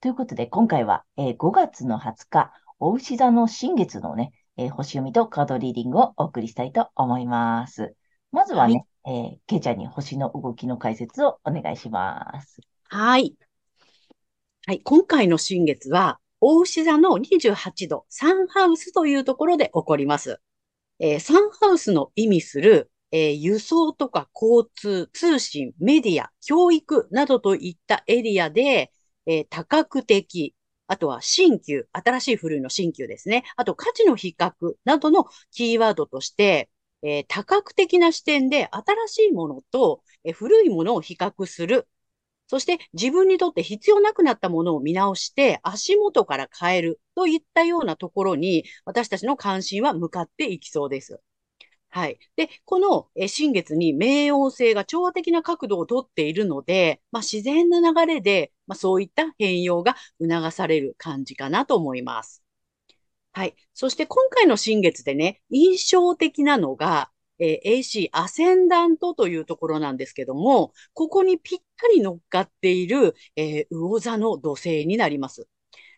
ということで、今回は、えー、5月の20日、お牛座の新月のね、えー、星読みとカードリーディングをお送りしたいと思います。まずはね、はい、えー、けいちゃんに星の動きの解説をお願いします。はい。はい、今回の新月は、大牛座の28度、サンハウスというところで起こります。えー、サンハウスの意味する、えー、輸送とか交通、通信、メディア、教育などといったエリアで、えー、多角的、あとは新旧、新しい古いの新旧ですね。あと価値の比較などのキーワードとして、えー、多角的な視点で新しいものと、えー、古いものを比較する。そして自分にとって必要なくなったものを見直して足元から変えるといったようなところに私たちの関心は向かっていきそうです。はい。で、この新月に冥王星が調和的な角度をとっているので、まあ、自然な流れで、まあ、そういった変容が促される感じかなと思います。はい。そして今回の新月でね、印象的なのが、えー、AC アセンダントというところなんですけども、ここにぴったり乗っかっている、えー、魚座の土星になります。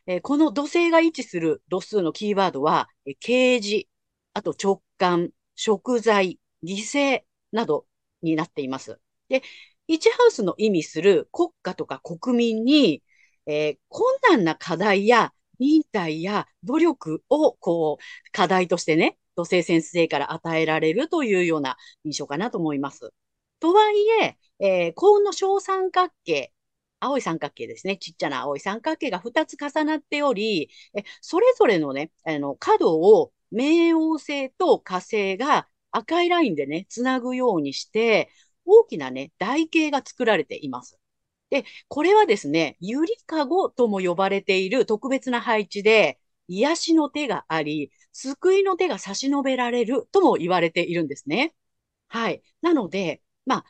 えー、この土星が位置する度数のキーワードは、えー、啓示、あと直感、食材、犠牲などになっています。で、1ハウスの意味する国家とか国民に、えー、困難な課題や忍耐や努力を、こう、課題としてね、土星先生から与えられるというような印象かなと思います。とはいえ、えー、幸運の小三角形、青い三角形ですね。ちっちゃな青い三角形が2つ重なっており、えそれぞれのね、あの、角を冥王星と火星が赤いラインでね、つなぐようにして、大きなね、台形が作られています。で、これはですね、ゆりかごとも呼ばれている特別な配置で、癒しの手があり、救いの手が差し伸べられるとも言われているんですね。はい。なので、まあ、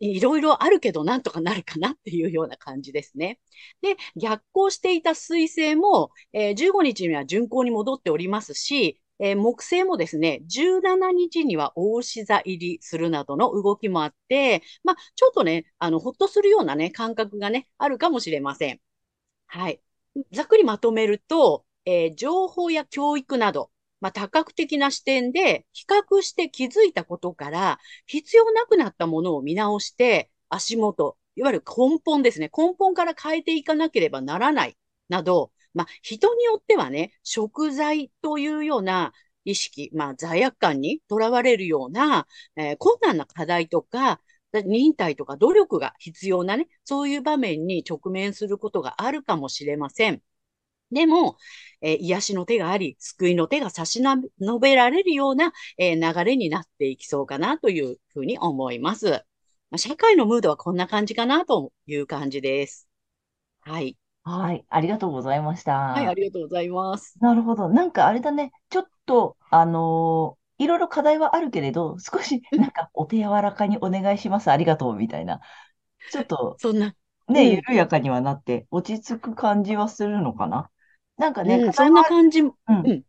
いろいろあるけどなんとかなるかなっていうような感じですね。で、逆行していた水星も、えー、15日には巡行に戻っておりますし、えー、木星もですね、17日には大志座入りするなどの動きもあって、まあ、ちょっとね、あの、ほっとするようなね、感覚がね、あるかもしれません。はい。ざっくりまとめると、えー、情報や教育など、まあ、多角的な視点で比較して気づいたことから、必要なくなったものを見直して、足元、いわゆる根本ですね。根本から変えていかなければならない、など、まあ、人によってはね、食材というような意識、まあ、罪悪感にとらわれるような、えー、困難な課題とか、忍耐とか努力が必要なね、そういう場面に直面することがあるかもしれません。でも、えー、癒しの手があり、救いの手が差し伸べられるような、えー、流れになっていきそうかなというふうに思います。まあ、社会のムードはこんな感じかなという感じです。はい。はい。ありがとうございましはい、ありがとうございます。なるほど。なんかあれだね。ちょっと、あのーいろいろ課題はあるけれど、少しなんかお手柔らかにお願いします。ありがとうみたいな。ちょっとそんな、ね、緩やかにはなって落ち着く感じはするのかな？なんかね、うん、そんな感じ、うん、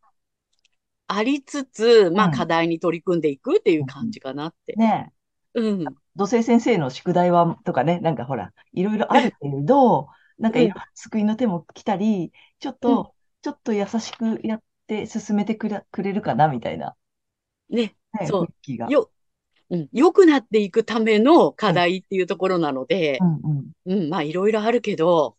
ありつつ、まあ課題に取り組んでいくっていう感じかなって。ねうん。土星先生の宿題は、とかね、なんかほら、いろいろあるけれど、なんか、救いの手も来たり、ちょっと、ちょっと優しくやって進めてくれくれるかな、みたいな。ね、ねそう。よ、うん、良くなっていくための課題っていうところなので、うん、うん、うん、まあ、いろいろあるけど、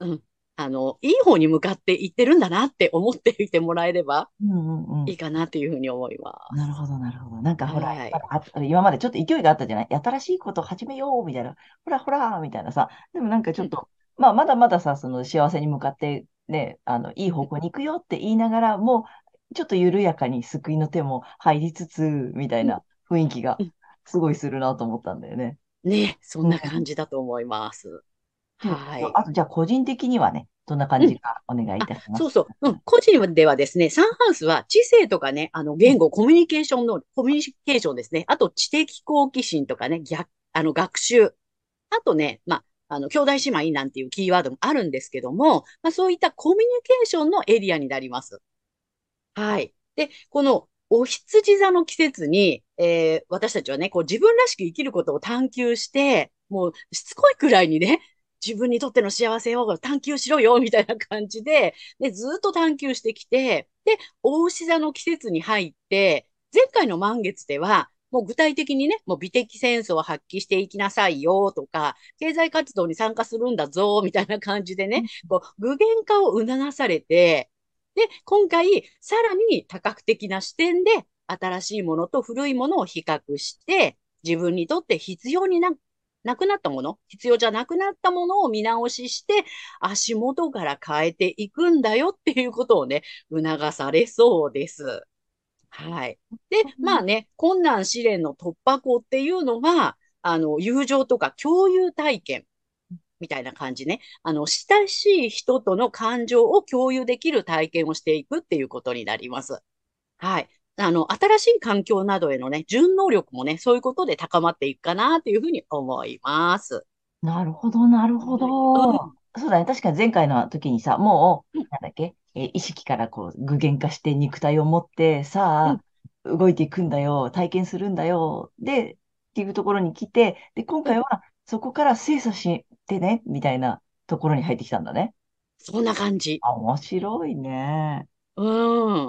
うん、うん、あの、いい方に向かっていってるんだなって思っていてもらえればうんうんうん。いいかなというふうに思いまなるほど、なるほど。なんかほら、はい。あ今までちょっと勢いがあったじゃない？新しいことを始めようみたいな。ほらほらみたいなさ。でもなんかちょっと、まあまだまださ、その幸せに向かってね、あの、いい方向に行くよって言いながら、もうちょっと緩やかに救いの手も入りつつ、みたいな雰囲気がうんすごいするなと思ったんだよね。す。ね、そんな感じだと思います。はい。あと、じゃあ個人的にはね、どんな感じかお願いいたします。そうそう。うん。個人ではですね、サンハウスは知性とかね、あの、言語、コミュニケーションの、コミュニケーションですね。あと、知的好奇心とかね、逆、あの、学習。あとね、まあ、あの、兄弟姉妹なんていうキーワードもあるんですけども、まあ、そういったコミュニケーションのエリアになります。はい。で、この、お羊座の季節に、えー私たちはね、こう自分らしく生きることを探求して、もうしつこいくらいにね、自分にとっての幸せを探求しろよ、みたいな感じで、で、ずっと探求してきて、で、大牛座の季節に入って、前回の満月では、もう具体的にね、もう美的センスを発揮していきなさいよとか、経済活動に参加するんだぞ、みたいな感じでね、こう具現化を促されて、で、今回、さらに多角的な視点で、新しいものと古いものを比較して、自分にとって必要にな、なくなったもの、必要じゃなくなったものを見直しして、足元から変えていくんだよっていうことをね、促されそうです。はい。で、まあね、困難試練の突破口っていうのが、あの、友情とか共有体験みたいな感じね。あの、親しい人との感情を共有できる体験をしていくっていうことになります。はい。あの、新しい環境などへのね、順応力もね、そういうことで高まっていくかなっていうふうに思います。なるほど、なるほど。そうだね。確かに前回の時にさ、もう、うんなんだっけ、えー意識からこう具現化して肉体を持って、さあ、動いていくんだよ、体験するんだよ、で、っていうところに来て、で、今回はそこから精査してね、みたいなところに入ってきたんだね。そんな感じ。あ、面白いね。う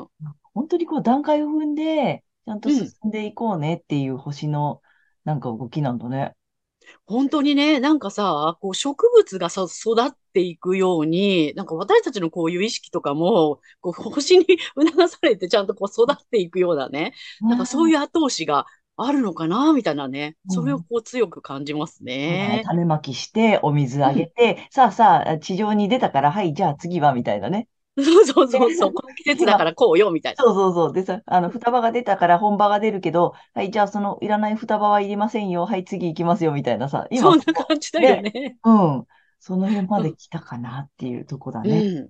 ん。本当にこう段階を踏んで、ちゃんとうん進んでいこうねっていう星のなんか動きなんだね。本当にね、なんかさ、こう植物がさ、育っていくように、なんか私たちのこういう意識とかも、こう星に 促されてちゃんとこう育っていくようなね、なんかそうういう後押しがあるのかな、みたいなね、うんそれをこう強く感じますそうだねね。種まきして、お水あげて、さあさあ、地上に出たから、はい、じゃあ次は、みたいなね。そうそうそうそう、この季節だからこうよ、みたいな。そうそうそう。でさ、あの、双葉が出たから本葉が出るけど、はい、じゃあそのいらない双葉はいりませんよ。はい、次行きますよ、みたいなさ。今、そんな感じだよね。うん。その辺まで来たかなっていうとこだね。うん。だか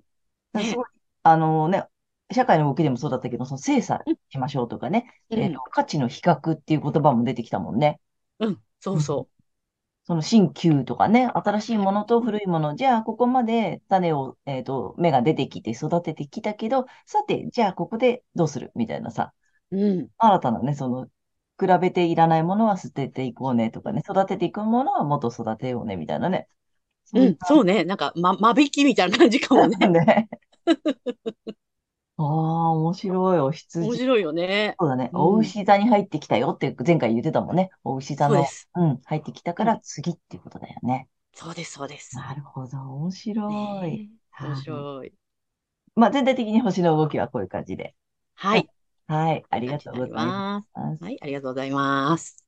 らすごい、あのね、社会の動きでもそうだったけど、その精査しましょうとかね、うんえっと、価値の比較っていう言葉も出てきたもんね。うん、そうそその新旧とかね、新しいものと古いもの、じゃあここまで種を、えっと、芽が出てきて育ててきたけど、さて、じゃあここでどうするみたいなさ、う。うん。新たなね、その、比べていらないものは捨てていこうねとかね、育てていくものはもっと育てようねみたいなね。うん、そうね。なんか、ま、間引きみたいな感じかもね。ね。ああ、面白い。お面羊。白いよね。そうだね。うんお牛座に入ってきたよって前回言ってたもんね。お牛座のそうで、す。うん、入ってきたから次っていうことだよね。そうです、そうです。なるほど。面白い。ねえ面はい白い。まあ、全体的に星の動きはこういう感じで。はい。はい。ありがとうございま。す。はい、ありがとうございます。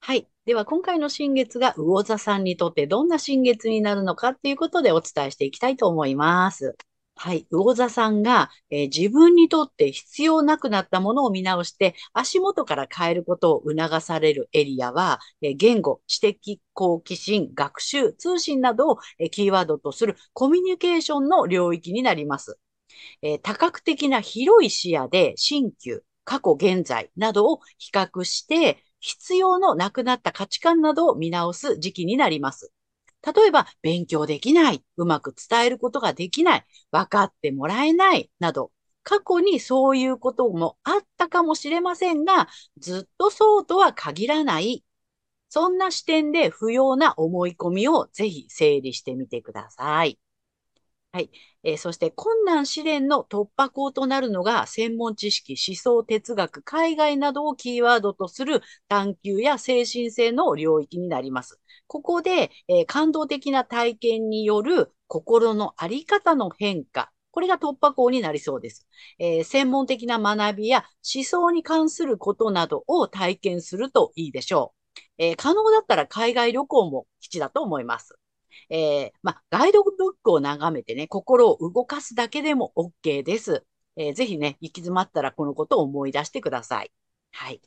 はい。では、今回の新月が魚座さんにとってどんな新月になるのかっていうことでお伝えしていきたいと思います。はい。魚座さんが、えー自分にとって必要なくなったものを見直して足元から変えることを促されるエリアは、えー言語、知的好奇心、学習、通信などを、えーキーワードとするコミュニケーションの領域になります。え多角的な広い視野で新旧、過去、現在などを比較して、必要のなくなった価値観などを見直す時期になります。例えば、勉強できない、うまく伝えることができない、分かってもらえないなど、過去にそういうこともあったかもしれませんが、ずっとそうとは限らない。そんな視点で不要な思い込みをぜひ整理してみてください。はい。えーそして困難試練の突破口となるのが専門知識、思想、哲学、海外などをキーワードとする探求や精神性の領域になります。ここで、えー感動的な体験による心のあり方の変化。これが突破口になりそうです。えー、専門的な学びや思想に関することなどを体験するといいでしょう。え、可能だったら海外旅行も基地だと思います。えー、まあ、ガイドブックを眺めてね、心を動かすだけでも OK です。えー、ぜひね、行き詰まったらこのことを思い出してください。はい。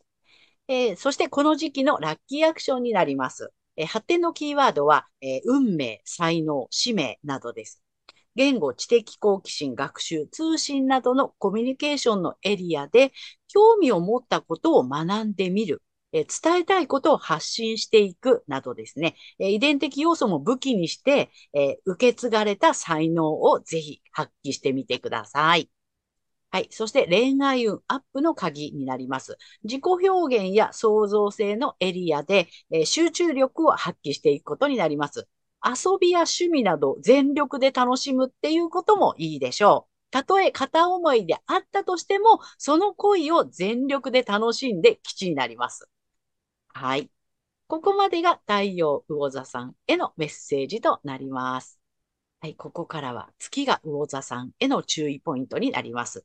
えー、そしてこの時期のラッキーアクションになります。えー、発展のキーワードは、えー、運命、才能、使命などです。言語、知的好奇心、学習、通信などのコミュニケーションのエリアで興味を持ったことを学んでみる。え伝えたいことを発信していくなどですね、え遺伝的要素も武器にして、え受け継がれた才能をぜひ発揮してみてください。はい。そして恋愛運アップの鍵になります。自己表現や創造性のエリアで、え、集中力を発揮していくことになります。遊びや趣味など全力で楽しむっていうこともいいでしょう。たとえ片思いであったとしても、その恋を全力で楽しんで基地になります。はい。ここまでが太陽魚座さんへのメッセージとなります。はい。ここからは月が魚座さんへの注意ポイントになります。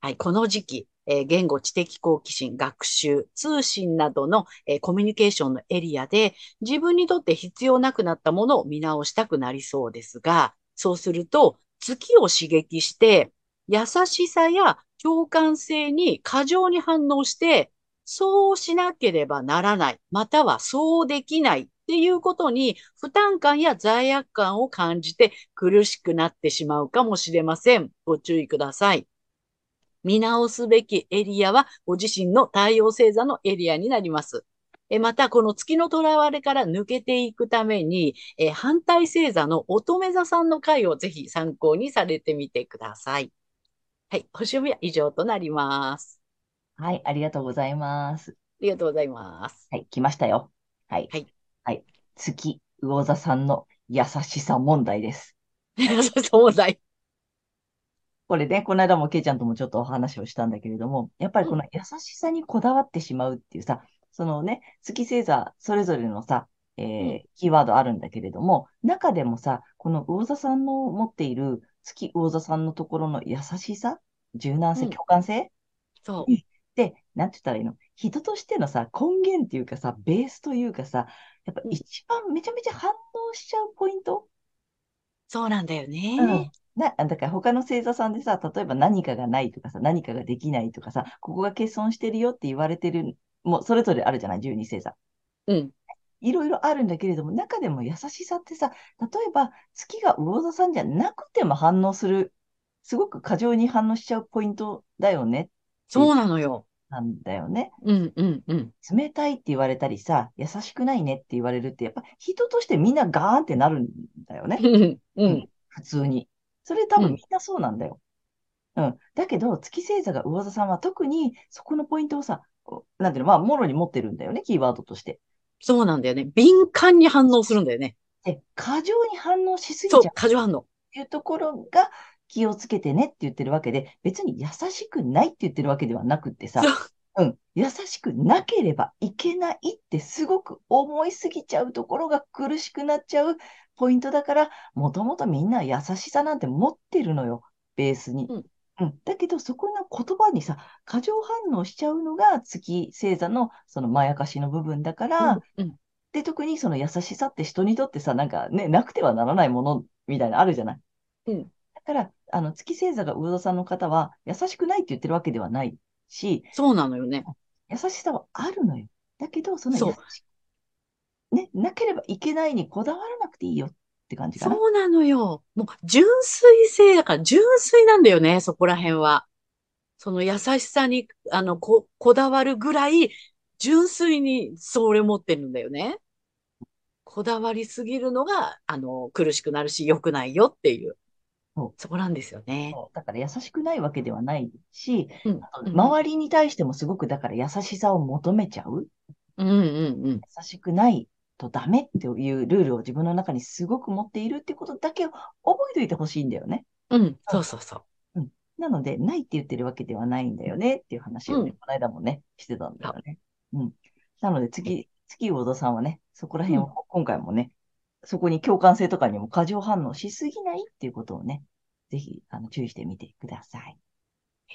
はい、この時期、えー、言語、知的好奇心、学習、通信などの、えー、コミュニケーションのエリアで自分にとって必要なくなったものを見直したくなりそうですが、そうすると月を刺激して優しさや共感性に過剰に反応して、そうしなければならない、またはそうできないっていうことに負担感や罪悪感を感じて苦しくなってしまうかもしれません。ご注意ください。見直すべきエリアは、ご自身の太陽星座のエリアになります。えまた、この月のとらわれから抜けていくために、え反対星座の乙女座さんの回をぜひ参考にされてみてください。はい、星読みは以上となります。はい、ありがとうございます。ありがとうございます。はい、来ましたよ。はい。はい。はい、月魚座さんの優しさ問題です。優しさ問題。これね、この間もケイちゃんともちょっとお話をしたんだけれども、やっぱりこの優しさにこだわってしまうっていうさ、そのね、月星座それぞれのさ、えー、キーワードあるんだけれども、中でもさ、この魚座さんの持っている月魚座さんのところの優しさ、柔軟性、共感性、そう。で、なんて言ったらいいの？人としてのさ、根源っていうかさ、ベースというかさ、やっぱ一番めちゃめちゃ反応しちゃうポイント？そうなんだよね。うんな、だから他の星座さんでさ、例えば何かがないとかさ、何かができないとかさ、ここが欠損してるよって言われてる、もうそれぞれあるじゃない、12星座。うん。いろいろあるんだけれども、中でも優しさってさ、例えば月が魚座さんじゃなくても反応する、すごく過剰に反応しちゃうポイントだよね。そうなのよ。なんだよね。うんうんうん。冷たいって言われたりさ、優しくないねって言われるって、やっぱ人としてみんなガーンってなるんだよね。うん。普通に。それ多分みんなそうなんだよ。うん。だけど、月星座が魚座さんは特にそこのポイントをさ、なんていうの、まあ、もろに持ってるんだよね、キーワードとして。そうなんだよね。敏感に反応するんだよね。で、過剰に反応しすぎちゃう。そう、過剰反応。っていうところが気をつけてねって言ってるわけで、別に優しくないって言ってるわけではなくってさ、う。ん、優しくなければいけないってすごく思いすぎちゃうところが苦しくなっちゃうポイントだから、もともとみんな優しさなんて持ってるのよ、ベースに。うん。うん、だけど、そこの言葉にさ、過剰反応しちゃうのが月星座のそのまやかしの部分だから、うんうん、で、特にその優しさって人にとってさ、なんかね、なくてはならないものみたいなあるじゃない。うん、だから、あの、月星座が魚座さんの方は、優しくないって言ってるわけではないし、そうなのよね。優しさはあるのよ。だけど、その優しね、なければいけないにこだわらなくていいよって感じかな。そうなのよ。もう純粋性だから純粋なんだよね、そこら辺は。その優しさに、あの、こ、こだわるぐらい、純粋にそれ持ってるんだよね。こだわりすぎるのが、あの、苦しくなるし、良くないよっていう。そそこなんですよね。だから優しくないわけではないし、うん、周りに対してもすごくだから優しさを求めちゃう。うんうんうん。優しくないとダメっていうルールを自分の中にすごく持っているってことだけを覚えておいてほしいんだよね。うん、そうそうそう。うん。なので、ないって言ってるわけではないんだよねっていう話をね、うん、この間もね、してたんだよね。うん。なので、次、月魚田さんはね、そこら辺を今回もね、そこに共感性とかにも過剰反応しすぎないっていうことをね、ぜひ、あの、注意してみてください。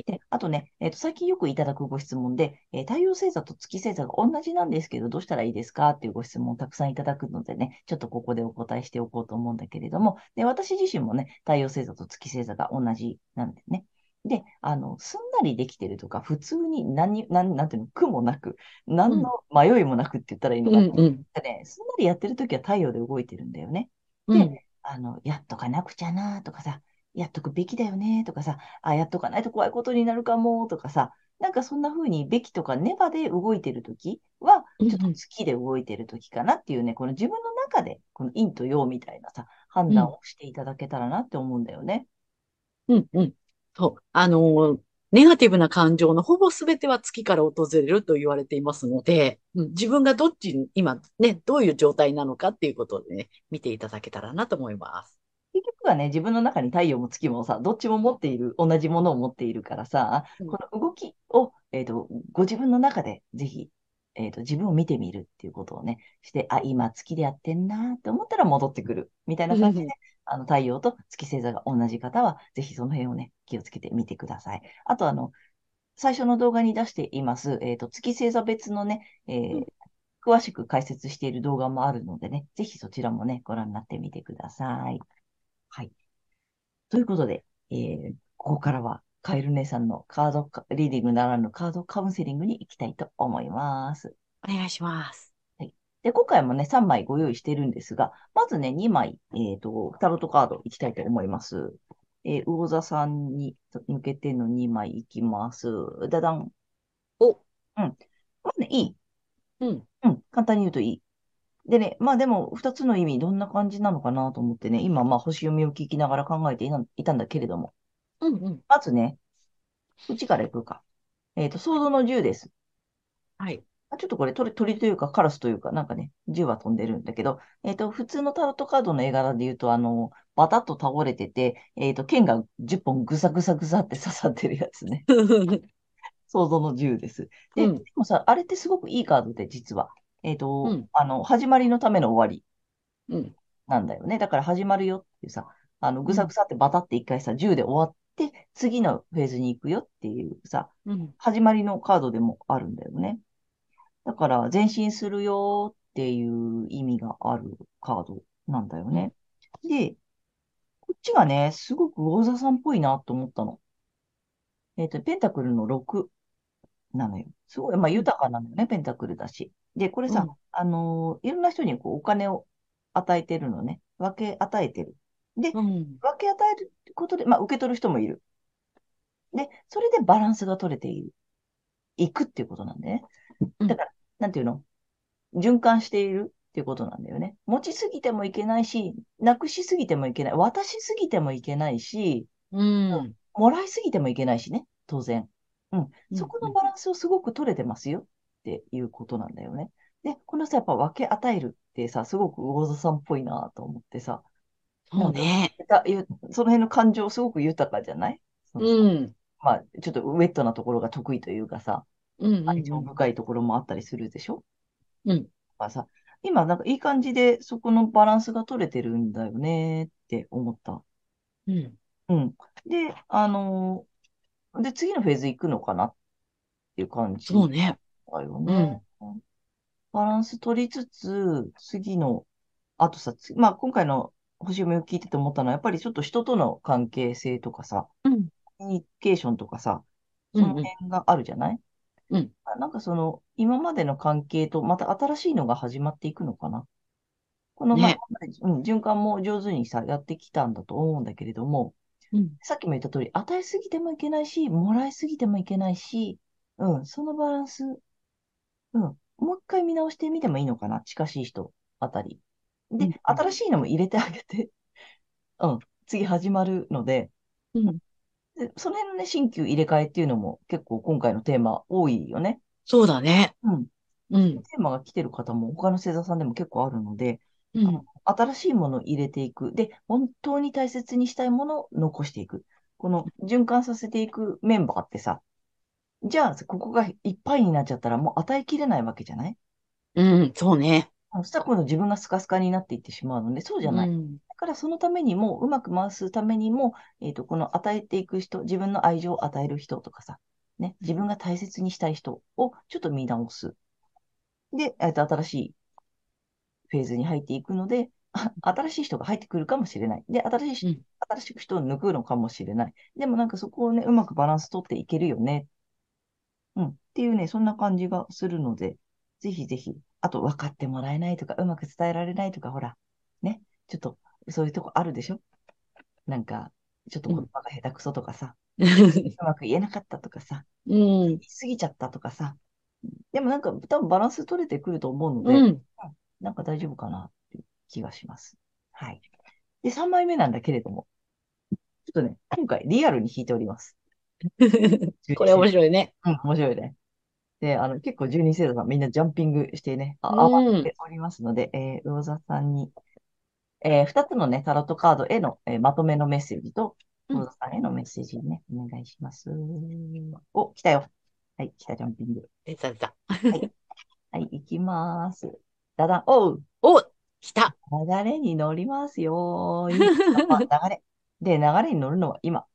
で、あとね、えっ、と、最近よくいただくご質問で、えー太陽星座と月星座が同じなんですけど、どうしたらいいですかっていうご質問をたくさんいただくのでね、ちょっとここでお答えしておこうと思うんだけれども、で、私自身もね、太陽星座と月星座が同じなんでね。で、あの、すんなりできてるとか、普通に何、何、なんていうの、苦もなく、何の迷いもなくって言ったらいいのかな。うんうん。ね、すんなりやってるときは太陽で動いてるんだよね。うん。あの、やっとかなくちゃなとかさ、やっとくべきだよねとかさ、あ、やっとかないと怖いことになるかもとかさ、なんかそんな風にべきとかネバで動いてるときは、うんちょっと月で動いてるときかなっていうね、この自分の中で、この陰と陽みたいなさ、判断をしていただけたらなって思うんだよね。うん。うん。そう。あのーネガティブな感情のほぼ全ては月から訪れると言われていますので、うん自分がどっちに今ね、どういう状態なのかっていうことでね、見ていただけたらなと思います。結局はね、自分の中に太陽も月もさ、どっちも持っている、同じものを持っているからさ、うんこの動きを、えっと、ご自分の中でぜひ、えっと、自分を見てみるっていうことをね、して、あ、今月でやってんなって思ったら戻ってくる、みたいな感じで、うんあの、太陽と月星座が同じ方は、ぜひその辺をね、気をつけてみてください。あと、あの、最初の動画に出しています、えっと、月星座別のね、えーうん詳しく解説している動画もあるのでね、ぜひそちらもね、ご覧になってみてください。はい。ということで、えーここからはカエル姉さんのカードカリーディングならぬカードカウンセリングに行きたいと思います。お願いします。で、今回もね、3枚ご用意しているんですが、まずね、2枚、えっ、と、タロットカードいきたいと思います。えー魚座さんに向けての2枚いきます。ダダン。お、まあね、いい。うん。うん、簡単に言うといい。でね、まあでも、二つの意味、どんな感じなのかなと思ってね、今、まあ、星読みを聞きながら考えていたんだけれども、うんうん。まずね、うちから行くか。えっ、と、ソードの10です。はい。あちょっとこれ鳥、鳥というかカラスというか、なんかね、銃は飛んでるんだけど、えっ、と、普通のタロットカードの絵柄で言うと、あの、バタッと倒れてて、えっ、と、剣が10本ぐさぐさぐさって刺さってるやつね。想像の銃です。で、うんでもさ、あれってすごくいいカードで、実は。えっ、と、うんあの、始まりのための終わりうん。なんだよね。だから始まるよっていうさ、あの、ぐさぐさってバタって一回さ、銃で終わって、次のフェーズに行くよっていうさ、うん。始まりのカードでもあるんだよね。だから、前進するよっていう意味があるカードなんだよね。で、こっちがね、すごく魚座さんっぽいなと思ったの。えっと、ペンタクルの6なのよ。すごい、まあ豊かなのよね、ペンタクルだし。で、これさ、うんあのーいろんな人にこうお金を与えてるのね。分け与えてる。で、うん。分け与えることで、まあ、受け取る人もいる。で、それでバランスが取れている。いくっていうことなんでね。うんだから、なんていうの？循環しているっていうことなんだよね。持ちすぎてもいけないし、なくしすぎてもいけない。渡しすぎてもいけないし、うん。もらいすぎてもいけないしね。当然。うん。うんそこのバランスをすごく取れてますよっていうことなんだよね。で、このさ、やっぱ分け与えるってさ、すごく魚座さんっぽいなと思ってさ、そうね。その辺の感情すごく豊かじゃない？うん。まあ、ちょっとウェットなところが得意というかさ、うんうん愛情深いところもあったりするでしょ？うん。だからさ、今なんかいい感じでそこのバランスが取れてるんだよねって思った。うん。うん。で、あのーで、次のフェーズ行くのかなっていう感じそうね。だよね。バランス取りつつ、次の、あとさ、つまあ今回の星読みを聞いてて思ったのは、やっぱりちょっと人との関係性とかさ、うん。コミュニケーションとかさ、その辺があるじゃない？うんあなんかその、今までの関係とまた新しいのが始まっていくのかな？この、まあねうん、循環も上手にさ、やってきたんだと思うんだけれども、うん。さっきも言った通り、与えすぎてもいけないし、もらいすぎてもいけないし、うん、そのバランス、うん、もう一回見直してみてもいいのかな、近しい人あたり。で、うん新しいのも入れてあげて、うん、次始まるので、うん。でその辺のね、新旧入れ替えっていうのも結構今回のテーマ多いよね。そうだね。うん。うん。テーマが来てる方も他の星座さんでも結構あるので、うん。新しいものを入れていく。で、本当に大切にしたいものを残していく。この循環させていくメンバーってさ、じゃあ、ここがいっぱいになっちゃったらもう与えきれないわけじゃない？うん。そうね。そしたら今度自分がスカスカになっていってしまうので、そうじゃない。うん。だからそのためにも、うまく回すためにも、えっと、この与えていく人、自分の愛情を与える人とかさ、ね、自分が大切にしたい人をちょっと見直す。で、えっと、新しいフェーズに入っていくので、あ 新しい人が入ってくるかもしれない。で、新しい人、うん新しく人を抜くのかもしれない。でもなんかそこをね、うまくバランス取っていけるよね。うん。っていうね、そんな感じがするので、ぜひぜひ、あと分かってもらえないとか、うまく伝えられないとか、ほら、ね、ちょっと、そういうとこあるでしょ？なんか、ちょっと言葉が下手くそとかさ、うまく言えなかったとかさ、うん。言い過ぎちゃったとかさ。でもなんか、多分バランス取れてくると思うので、うん。なんか大丈夫かなっていう気がします。はい。で、3枚目なんだけれども、ちょっとね、今回リアルに弾いております。これ面白いね。うん、面白いね。で、あの、結構12星座さんみんなジャンピングしてね、あ、うん慌てておりますので、えー、魚座さんに、えー、2つのね、タロットカードへの、えーまとめのメッセージと、うん魚座さんへのメッセージね、お願いします。お、来たよ。はい、来た、ジャンピング。出た出た。はい、行きます。だだん、おうお来た流れに乗りますよ。いいあ流れ。で、流れに乗るのは今。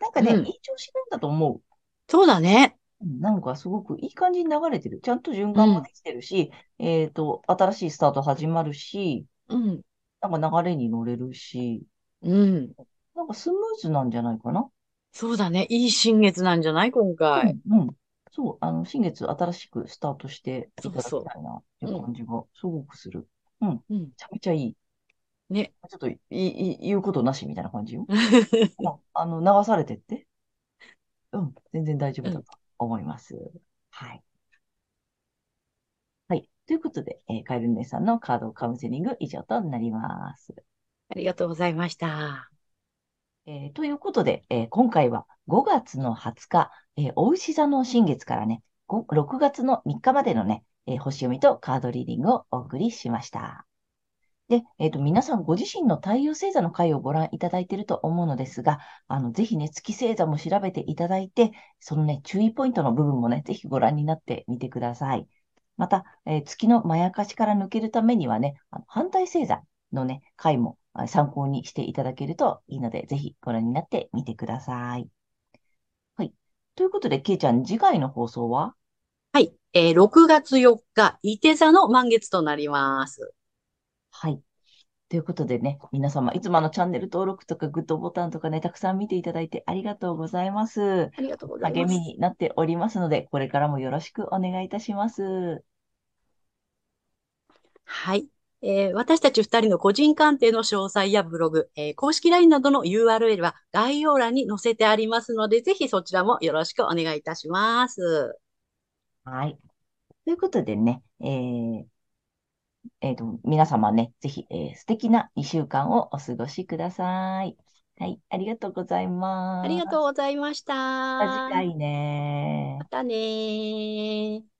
なんかね、うんいい調子なんだと思う。そうだね。うんなんかすごくいい感じに流れてる。ちゃんと循環もできてるし、えっと、新しいスタート始まるし、うん。なんか流れに乗れるし、うん。なんかスムーズなんじゃないかな。そうだね。いい新月なんじゃない今回。うん、うん。そう、あの、新月新しくスタートしていただきそうたいなっていう感じがすごくする。めうん。ちゃめちゃいい。ね。ちょっといい、言うことなしみたいな感じよ。うんあの、流されてって。うん、全然大丈夫だと思います。はい。はい。ということで、えーカエル姉さんのカードカウンセリング以上となります。ありがとうございました。えーということで、えー今回は5月の20日、えー、お牛座の新月からね、ご6月の3日までのね、えー星読みとカードリーディングをお送りしました。で、えっと、皆さんご自身の太陽星座の回をご覧いただいていると思うのですが、あの、ぜひね、月星座も調べていただいて、そのね、注意ポイントの部分もね、ぜひご覧になってみてください。また、えー月のまやかしから抜けるためにはね、あの反対星座のね、回もあ参考にしていただけるといいので、ぜひご覧になってみてください。はい。ということで、けいちゃん、次回の放送は？はい。えー6月4日、伊手座の満月となります。はい。ということでね、皆様、いつもあのチャンネル登録とかグッドボタンとかね、たくさん見ていただいてありがとうございます。ありがとうござい励みます。になっておりますので、これからもよろしくお願いいたします。はい。えー私たち二人の個人鑑定の詳細やブログ、えー公式 LINE などの URL は概要欄に載せてありますので、ぜひそちらもよろしくお願いいたします。はい。ということでね、えーえーと、皆様ね、ぜひ、えー素敵な2週間をお過ごしください。はい、ありがとうございます。ありがとうございました。また次回ねまたねー。